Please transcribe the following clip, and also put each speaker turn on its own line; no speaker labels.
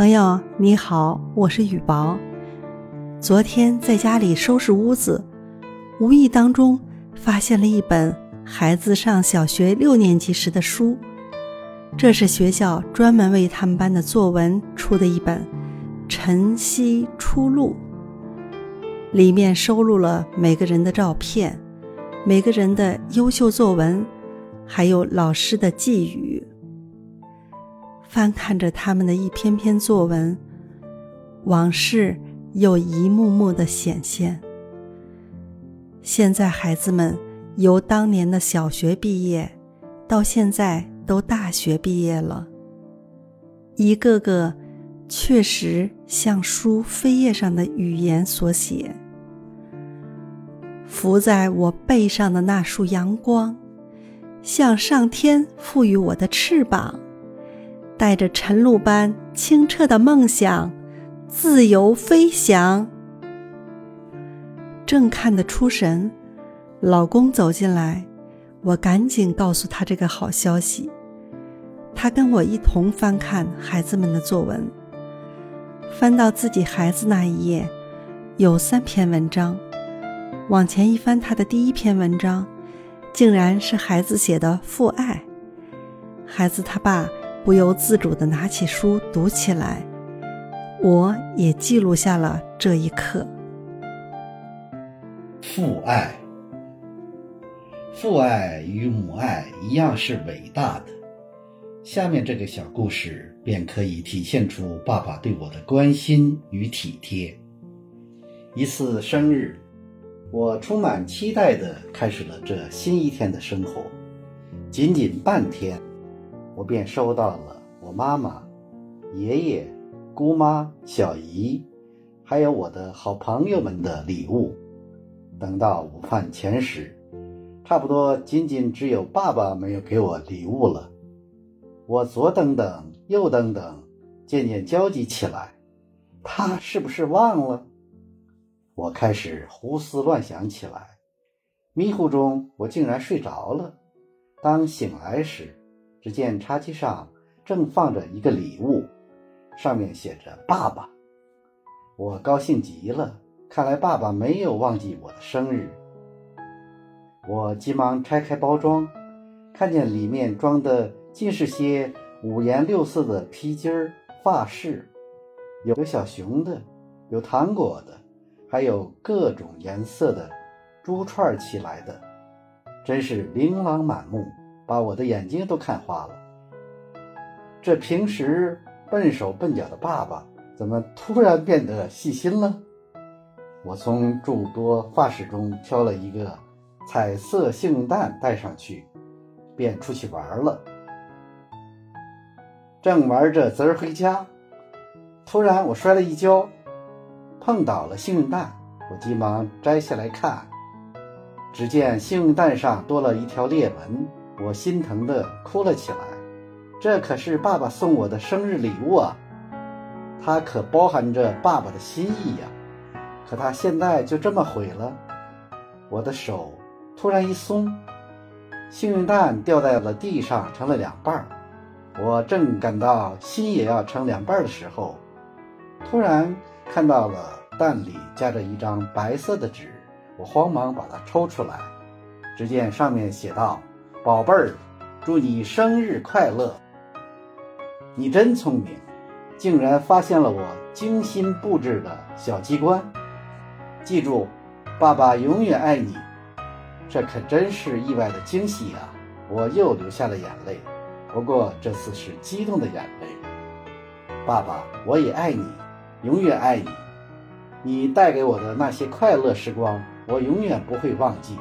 朋友你好，我是雨薄。昨天在家里收拾屋子，无意当中发现了一本孩子上小学六年级时的书，这是学校专门为他们班的作文出的一本《晨曦初露》，里面收录了每个人的照片，每个人的优秀作文，还有老师的寄语。翻看着他们的一篇篇作文，往事又一幕幕的显现。现在孩子们由当年的小学毕业，到现在都大学毕业了，一个个确实像书扉页上的语言所写。浮在我背上的那束阳光，像上天赋予我的翅膀。带着晨露般清澈的梦想，自由飞翔。正看得出神，老公走进来，我赶紧告诉他这个好消息。他跟我一同翻看孩子们的作文，翻到自己孩子那一页，有三篇文章。往前一翻，他的第一篇文章，竟然是孩子写的父爱。孩子他爸。不由自主地拿起书读起来，我也记录下了这一刻。
父爱，父爱与母爱一样是伟大的。下面这个小故事便可以体现出爸爸对我的关心与体贴。一次生日，我充满期待地开始了这新一天的生活，仅仅半天。我便收到了我妈妈、爷爷、姑妈、小姨，还有我的好朋友们的礼物。等到午饭前时，差不多仅仅只有爸爸没有给我礼物了。我左等等，右等等，渐渐焦急起来。他是不是忘了？我开始胡思乱想起来。迷糊中，我竟然睡着了。当醒来时，只见茶几上正放着一个礼物，上面写着“爸爸”。我高兴极了，看来爸爸没有忘记我的生日。我急忙拆开包装，看见里面装的尽是些五颜六色的皮筋儿、发饰，有小熊的，有糖果的，还有各种颜色的珠串起来的，真是琳琅满目。把我的眼睛都看花了。这平时笨手笨脚的爸爸，怎么突然变得细心了？我从众多发饰中挑了一个彩色幸运蛋戴上去，便出去玩了。正玩着滋儿回家，突然我摔了一跤，碰倒了幸运蛋。我急忙摘下来看，只见幸运蛋上多了一条裂纹。我心疼的哭了起来，这可是爸爸送我的生日礼物啊，它可包含着爸爸的心意呀，可他现在就这么毁了。我的手突然一松，幸运蛋掉在了地上，成了两半儿。我正感到心也要成两半儿的时候，突然看到了蛋里夹着一张白色的纸，我慌忙把它抽出来，只见上面写道。宝贝儿，祝你生日快乐！你真聪明，竟然发现了我精心布置的小机关。记住，爸爸永远爱你。这可真是意外的惊喜啊！我又流下了眼泪，不过这次是激动的眼泪。爸爸，我也爱你，永远爱你。你带给我的那些快乐时光，我永远不会忘记。